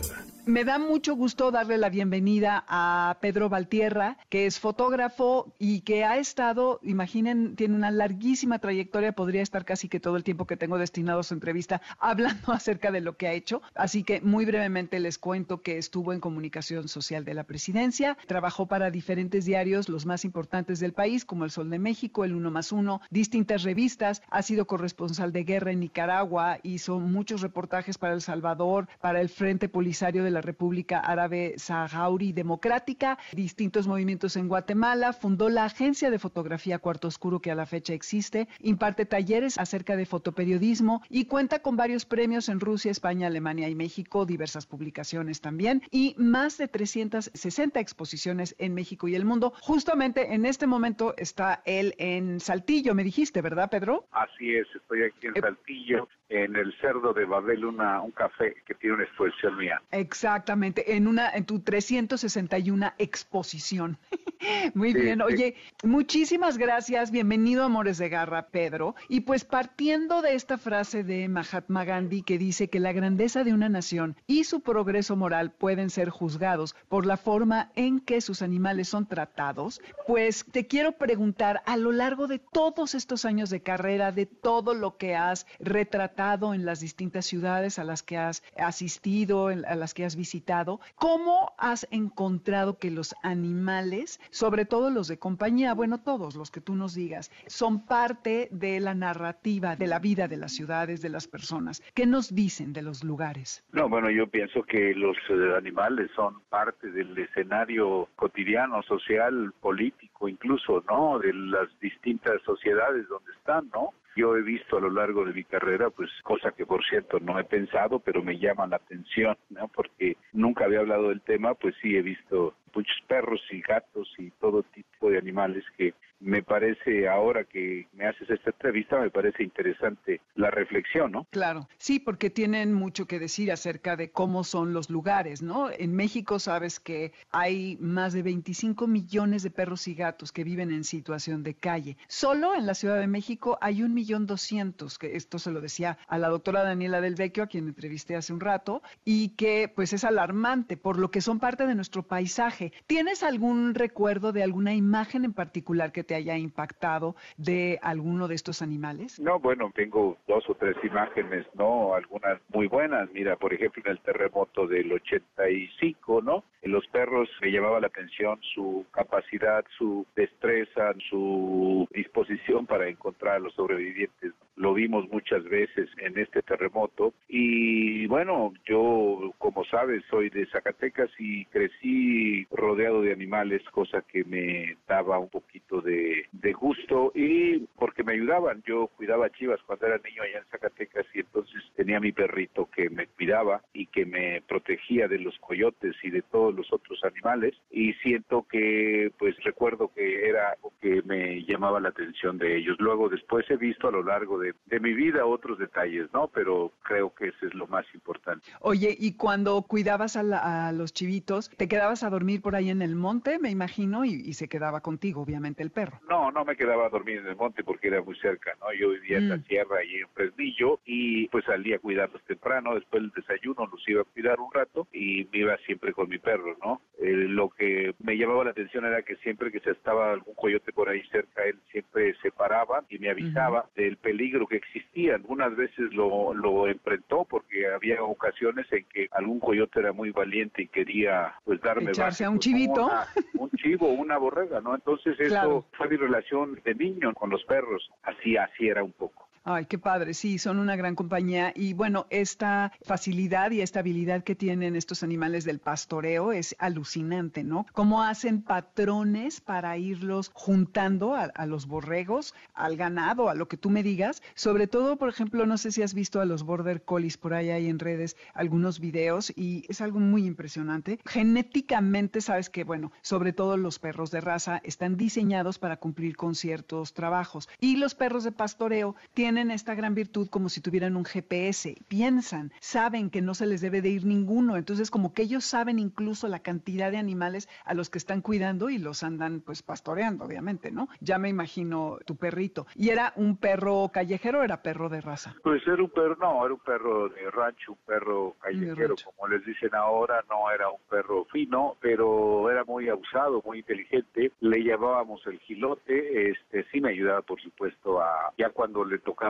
Me da mucho gusto darle la bienvenida a Pedro Valtierra, que es fotógrafo y que ha estado, imaginen, tiene una larguísima trayectoria, podría estar casi que todo el tiempo que tengo destinado a su entrevista [laughs] hablando acerca de lo que ha hecho. Así que muy brevemente les cuento que estuvo en comunicación social de la presidencia, trabajó para diferentes diarios, los más importantes del país, como El Sol de México, El Uno más Uno, distintas revistas, ha sido corresponsal de guerra en Nicaragua, hizo muchos reportajes para El Salvador, para el Frente Polisario de la República Árabe Saharaui Democrática, distintos movimientos en Guatemala, fundó la agencia de fotografía Cuarto Oscuro que a la fecha existe, imparte talleres acerca de fotoperiodismo y cuenta con varios premios en Rusia, España, Alemania y México, diversas publicaciones también y más de 360 exposiciones en México y el mundo. Justamente en este momento está él en Saltillo, me dijiste, ¿verdad, Pedro? Así es, estoy aquí en Eh, Saltillo, en el Cerdo de Babel, una, un café que tiene una exposición mía. Exactamente, en una en tu 361 exposición. [laughs] [laughs] Muy Sí, bien. sí. Oye, muchísimas gracias. Bienvenido Amores de Garra, Pedro. Y pues partiendo de esta frase de Mahatma Gandhi que dice que la grandeza de una nación y su progreso moral pueden ser juzgados por la forma en que sus animales son tratados, pues te quiero preguntar a lo largo de todos estos años de carrera, de todo lo que has retratado en las distintas ciudades a las que has asistido, a las que has visitado, ¿cómo has encontrado que los animales, sobre todo los de compañía, bueno, todos los que tú nos digas, son parte de la narrativa de la vida de las ciudades, de las personas? ¿Qué nos dicen de los lugares? No, bueno, yo pienso que los eh, animales son parte del escenario cotidiano, social, político, incluso, ¿no? De las distintas sociedades donde están, ¿no? Yo he visto a lo largo de mi carrera, pues, cosa que por cierto no he pensado, pero me llama la atención, ¿no? Porque nunca había hablado del tema, pues sí he visto muchos perros y gatos y todo tipo de animales que me parece, ahora que me haces esta entrevista, me parece interesante la reflexión, ¿no? Claro, sí, porque tienen mucho que decir acerca de cómo son los lugares, ¿no? En México sabes que hay más de 25 millones de perros y gatos que viven en situación de calle. Solo en la Ciudad de México hay un millón doscientos, que esto se lo decía a la doctora Daniela Del Vecchio, a quien entrevisté hace un rato, y que pues es alarmante por lo que son parte de nuestro paisaje. ¿Tienes algún recuerdo de alguna imagen en particular que te haya impactado de alguno de estos animales? No, bueno, tengo dos o tres imágenes, ¿no? Algunas muy buenas. Mira, por ejemplo, en el terremoto del 85, ¿no? En los perros me llamaba la atención su capacidad, su destreza, su disposición para encontrar a los sobrevivientes. Lo vimos muchas veces en este terremoto. Y bueno, yo, como sabes, soy de Zacatecas y crecí rodeado de animales, cosa que me daba un poquito de, de gusto y porque me ayudaban. Yo cuidaba chivas cuando era niño allá en Zacatecas y entonces tenía mi perrito que me cuidaba y que me protegía de los coyotes y de todos los otros animales y siento que pues recuerdo que era algo que me llamaba la atención de ellos. Luego después he visto a lo largo de, mi vida otros detalles, ¿no? Pero creo que ese es lo más importante. Oye, y cuando cuidabas a, los chivitos, ¿te quedabas a dormir por ahí en el monte, me imagino, y se quedaba contigo, obviamente, el perro. No, no me quedaba a dormir en el monte porque era muy cerca, ¿no? Yo vivía en la Mm. sierra y en Fresnillo y pues salía a cuidarlos temprano, después del desayuno los iba a cuidar un rato y me iba siempre con mi perro, ¿no? Eh, lo que me llamaba la atención era que siempre que se estaba algún coyote por ahí cerca, él siempre se paraba y me avisaba del peligro que existía. Algunas veces lo, lo enfrentó porque había ocasiones en que algún coyote era muy valiente y quería pues darme Echarse a un chivito. un chivo, una borrega, ¿no? Entonces eso. [laughs] fue mi relación de niño con los perros. Así, así era un poco. Ay, qué padre, sí, son una gran compañía y bueno, esta facilidad y esta habilidad que tienen estos animales del pastoreo es alucinante, ¿no? Cómo hacen patrones para irlos juntando a, los borregos, al ganado, a lo que tú me digas. Sobre todo, por ejemplo, no sé si has visto a los border collies por ahí hay en redes algunos videos y es algo muy impresionante. Genéticamente, sabes que, bueno, sobre todo los perros de raza están diseñados para cumplir con ciertos trabajos y los perros de pastoreo tienen esta gran virtud como si tuvieran un GPS, piensan, saben que no se les debe de ir ninguno, entonces como que ellos saben incluso la cantidad de animales a los que están cuidando y los andan pues pastoreando, obviamente, ¿no? Ya me imagino tu perrito. ¿Y era un perro callejero o era perro de raza? Pues era un perro, no, era un perro de rancho, un perro callejero, como les dicen ahora, no era un perro fino, pero era muy abusado, muy inteligente. Le llamábamos el gilote, este sí me ayudaba, por supuesto, a ya cuando le tocaba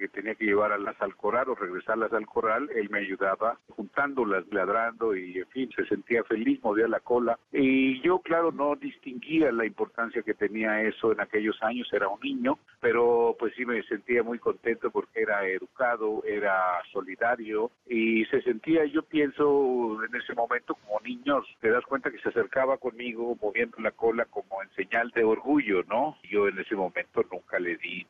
que tenía que llevarlas al corral o regresarlas al corral, él me ayudaba juntándolas, ladrando y en fin, se sentía feliz, movía la cola. Y yo, claro, no distinguía la importancia que tenía eso en aquellos años, era un niño, pero pues sí me sentía muy contento porque era educado, era solidario y se sentía, yo pienso en ese momento como niños, te das cuenta que se acercaba conmigo moviendo la cola como en señal de orgullo, ¿no? Yo en ese momento nunca le di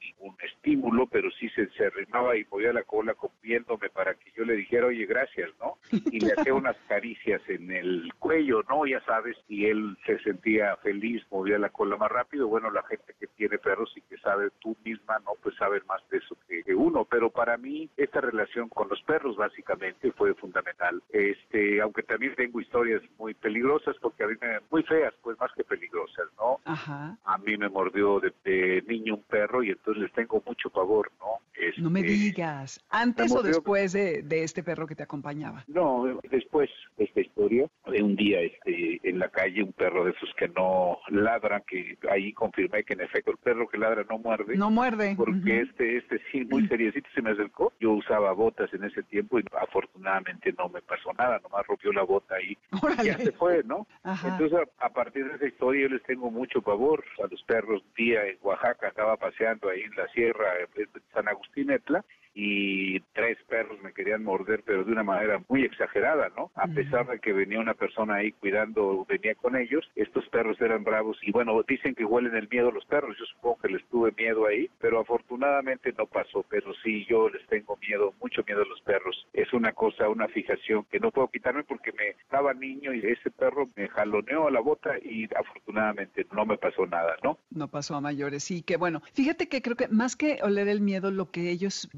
estímulo, pero sí se, se arrimaba y movía la cola como viéndome para que yo le dijera, oye, gracias, ¿no? Y le hacía unas [laughs] caricias en el cuello, ¿no? Ya sabes, y él se sentía feliz, movía la cola más rápido. Bueno, la gente que tiene perros y que sabe tú misma, ¿no? Pues saben más de eso que, uno. Pero para mí, esta relación con los perros, básicamente, fue fundamental. Este, aunque también tengo historias muy peligrosas, porque a mí me, muy feas, pues más que peligrosas, ¿no? Ajá. A mí me mordió de, de niño un perro y entonces les tengo mucho pavor, ¿no? No me Este, digas. ¿Antes o después de, de este perro que te acompañaba? No, después de esta historia, de un día este, en la calle, un perro de esos que no ladran, que ahí confirmé que en efecto el perro que ladra no muerde. No muerde. Porque este, este sí, muy seriecito se me acercó. Yo usaba botas en ese tiempo y afortunadamente no me pasó nada, nomás rompió la bota ahí y ya se fue, ¿no? Ajá. Entonces, a, a partir de esa historia, yo les tengo mucho pavor a los perros. Un día en Oaxaca estaba paseando ahí en la sierra de San Agustín Etla y tres perros me querían morder, pero de una manera muy exagerada, ¿no? A pesar de que venía una persona ahí cuidando, venía con ellos, estos perros eran bravos y bueno, dicen que huelen el miedo a los perros, yo supongo que les tuve miedo ahí, pero afortunadamente no pasó, pero sí, yo les tengo miedo, mucho miedo a los perros. Es una cosa, una fijación que no puedo quitarme porque me estaba niño y ese perro me jaloneó a la bota y afortunadamente no me pasó nada, ¿no? No pasó a mayores, sí, que bueno. Fíjate que creo que más que oler el miedo, lo que ellos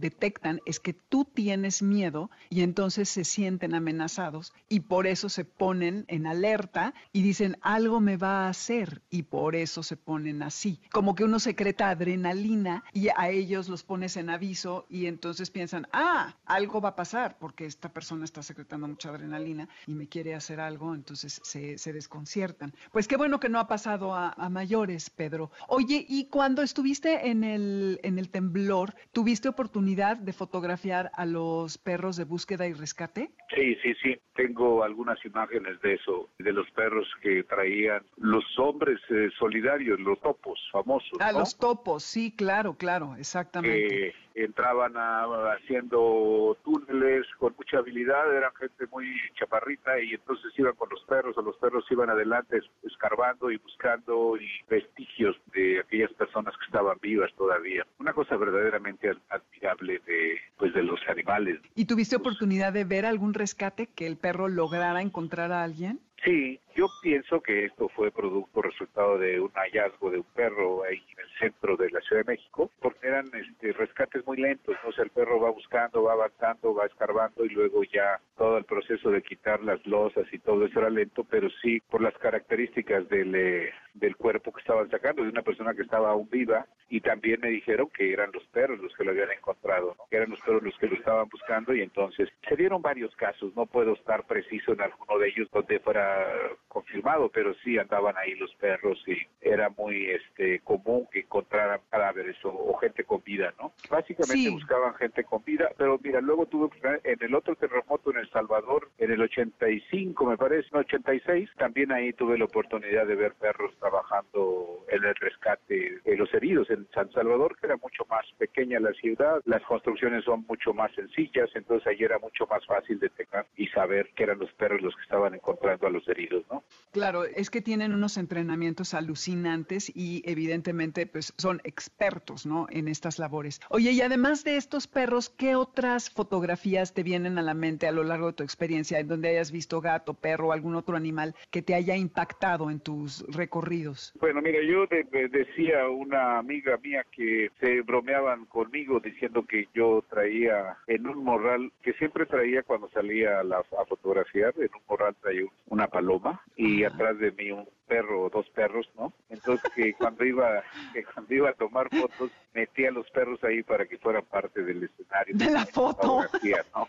es que tú tienes miedo y entonces se sienten amenazados y por eso se ponen en alerta y dicen algo me va a hacer y por eso se ponen así. Como que uno secreta adrenalina y a ellos los pones en aviso y entonces piensan, ah, algo va a pasar porque esta persona está secretando mucha adrenalina y me quiere hacer algo, entonces se, se desconciertan. Pues qué bueno que no ha pasado a, a mayores, Pedro. Oye, y cuando estuviste en el, en el temblor, ¿tuviste oportunidad de fotografiar a los perros de búsqueda y rescate? Sí, sí, sí. Tengo algunas imágenes de eso, de los perros que traían los hombres eh, solidarios, los topos famosos. A ¿no? los topos, sí, claro, claro, exactamente. que entraban a- haciendo túneles con mucha habilidad, eran gente muy chaparrita y entonces iban con los perros, o los perros iban adelante es- escarbando y buscando y vestigios de aquellas personas que estaban vivas todavía. Una cosa verdaderamente ad- admirable de pues de los animales. ¿Y tuviste oportunidad de ver algún rescate que el perro lograra encontrar a alguien? Sí, yo pienso que esto fue producto, resultado de un hallazgo de un perro ahí en el centro de la Ciudad de México, porque eran este, rescates muy lentos, ¿no? O sea, el perro va buscando, va avanzando, va escarbando y luego ya todo el proceso de quitar las losas y todo eso era lento, pero sí por las características del, eh, del cuerpo que estaban sacando, de una persona que estaba aún viva, y también me dijeron que eran los perros los que lo habían encontrado, ¿no? que eran los perros los que lo estaban buscando, y entonces se dieron varios casos, no puedo estar preciso en alguno de ellos donde fuera confirmado, pero sí andaban ahí los perros y era muy este común que encontraran cadáveres o, o gente con vida, ¿no? Básicamente Sí. buscaban gente con vida, pero mira, luego tuve en el otro terremoto en El Salvador, en el 85 me parece, no, 86, también ahí tuve la oportunidad de ver perros trabajando en el rescate de los heridos en San Salvador, que era mucho más pequeña la ciudad, las construcciones son mucho más sencillas, entonces ahí era mucho más fácil detectar y saber que eran los perros los que estaban encontrando a los heridos, ¿no? Claro, es que tienen unos entrenamientos alucinantes y evidentemente pues son expertos, ¿no? En estas labores. Oye, y además de estos perros, ¿qué otras fotografías te vienen a la mente a lo largo de tu experiencia en donde hayas visto gato, perro o algún otro animal que te haya impactado en tus recorridos? Bueno, mira, yo de- de- decía a una amiga mía que se bromeaban conmigo diciendo que yo traía en un morral, que siempre traía cuando salía a, la, a fotografiar, en un morral traía un- una paloma y Ajá. atrás de mí un perro o dos perros, ¿no? Entonces que [laughs] cuando iba que cuando iba a tomar fotos metía a los perros ahí para que fueran parte del escenario De la foto. fotografía, ¿no?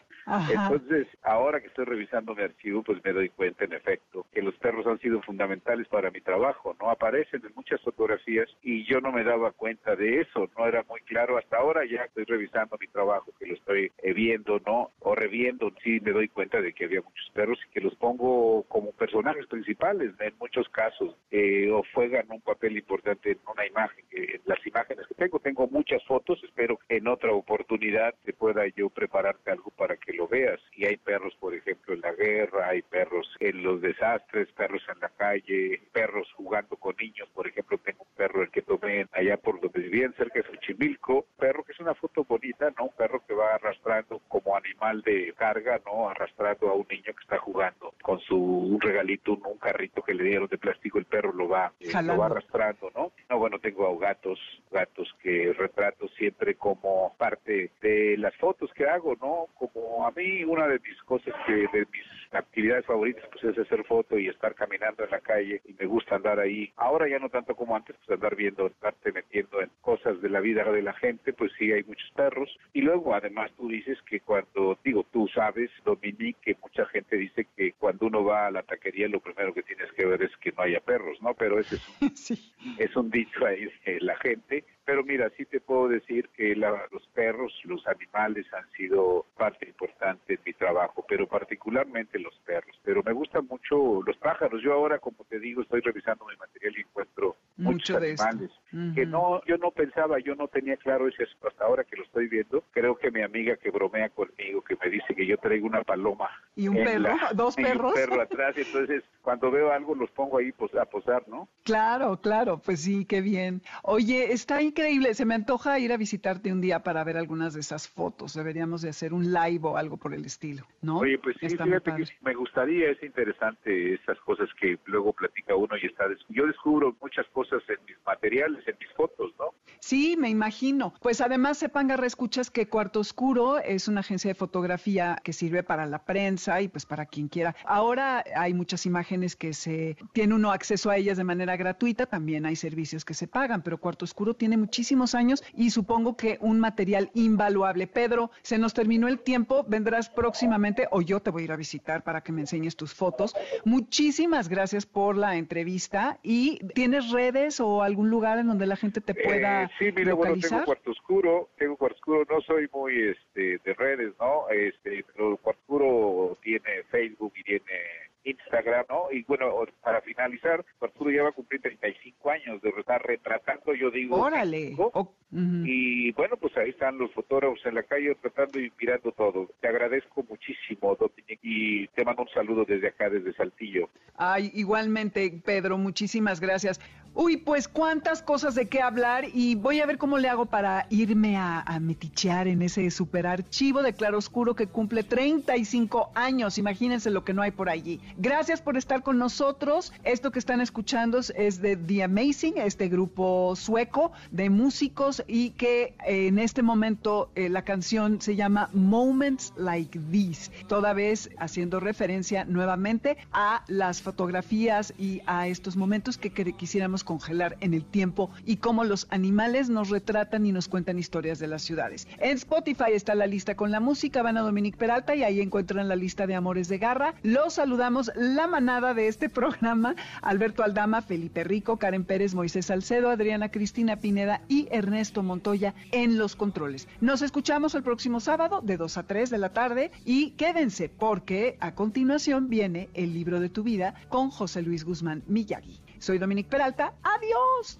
Entonces, ahora que estoy revisando mi archivo, pues me doy cuenta, en efecto, que los perros han sido fundamentales para mi trabajo, ¿no? Aparecen en muchas fotografías y yo no me daba cuenta de eso, no era muy claro. Hasta ahora ya estoy revisando mi trabajo, que lo estoy eh, viendo, ¿no? O reviendo, sí me doy cuenta de que había muchos perros y que los pongo como personajes principales en muchos casos, eh, o juegan un papel importante en una imagen, que- en las imágenes que tengo. Tengo muchas fotos, espero que en otra oportunidad te pueda yo prepararte algo para que lo veas. Y hay perros, por ejemplo, en la guerra, hay perros en los desastres, perros en la calle, perros jugando con niños. Por ejemplo, tengo un perro el que tomé allá por donde vivían, cerca de Xochimilco, perro que es una foto bonita, ¿no? Un perro que va arrastrando como animal de carga, ¿no? Arrastrando a un niño que está jugando con su un regalito, un, carrito que le dieron de plástico, el perro lo va, eh, lo va arrastrando, ¿no? No, bueno, tengo gatos, gatos que retrato siempre como parte de las fotos que hago, ¿no? Como a mí una de mis cosas que de mis actividades favoritas pues es hacer foto y estar caminando en la calle y me gusta andar ahí. Ahora ya no tanto como antes, pues andar viendo, estarte metiendo en cosas de la vida de la gente, pues sí hay muchos perros. Y luego además tú dices que cuando, digo, tú sabes, Dominique, que mucha gente dice que cuando uno va a la taquería lo primero que tienes que ver es que no haya perros, ¿no? Pero ese es un [laughs] Sí. es un dicho ahí de la gente, pero mira, sí te puedo decir que la- los perros, los animales han sido parte importante en mi trabajo, pero particularmente los perros. Pero me gustan mucho los pájaros. Yo ahora, como te digo, estoy revisando mi material y Mucho muchos de esto. animales que no, yo no pensaba, yo no tenía claro ese asunto hasta ahora que lo estoy viendo. Creo que mi amiga que bromea conmigo, que me dice que yo traigo una paloma ¿Y un perro? la- ¿Dos [laughs] y un perros? perro [laughs] atrás, entonces cuando veo algo los pongo ahí pos- a posar, ¿no? Claro, claro, pues sí, qué bien. Oye, está increíble, se me antoja ir a visitarte un día para ver algunas de esas fotos. Deberíamos de hacer un live o algo por el estilo, ¿no? Oye, pues sí, Está fíjate que me gustaría, es interesante esas cosas que luego platica uno y está... Yo descubro muchas cosas en mis materiales, en mis fotos, ¿no? Sí, me imagino. Pues además sepan, Garra, escuchas que Cuarto Oscuro es una agencia de fotografía que sirve para la prensa y pues para quien quiera. Ahora hay muchas imágenes que se tiene uno acceso a ellas de manera gratuita, también hay servicios que se pagan, pero Cuarto Oscuro tiene muchísimos años y supongo que un material invaluable. Pedro, se nos terminó el tiempo, vendrás próximamente o yo te voy a ir a visitar para que me enseñes tus fotos. Muchísimas gracias por la entrevista y ¿tienes redes o algún lugar en donde la gente te pueda Eh, sí, mira, bueno, localizar? tengo Cuarto Oscuro, tengo Cuarto Oscuro, no soy muy este, de redes, ¿no? Este, pero Cuarto Oscuro tiene Facebook y tiene Instagram, ¿no? Y bueno, para finalizar, Cuarto Oscuro ya va a cumplir 35 años de estar retratando, yo digo, Órale. Y bueno, pues ahí están los fotógrafos en la calle tratando y mirando todo. Te agradezco muchísimo, Dominic, y te mando un saludo desde acá, desde Saltillo. Ay, igualmente, Pedro, muchísimas gracias. Uy, pues cuántas cosas de qué hablar y voy a ver cómo le hago para irme a, a metichear en ese super archivo de claroscuro que cumple 35 años. Imagínense lo que no hay por allí. Gracias por estar con nosotros. Esto que están escuchando es de The Amazing, este grupo sueco de músicos y que eh, en este momento eh, la canción se llama Moments Like These, toda vez haciendo referencia nuevamente a las fotografías y a estos momentos que, quisiéramos congelar en el tiempo y cómo los animales nos retratan y nos cuentan historias de las ciudades. En Spotify está la lista con la música, van a Dominique Peralta y ahí encuentran la lista de Amores de Garra. Los saludamos la manada de este programa, Alberto Aldama, Felipe Rico, Karen Pérez, Moisés Salcedo, Adriana Cristina Pineda y Ernesto Montoya en los controles. Nos escuchamos el próximo sábado de 2 a 3 de la tarde y quédense porque a continuación viene el libro de tu vida con José Luis Guzmán Miyagi. Soy Dominique Peralta. Adiós.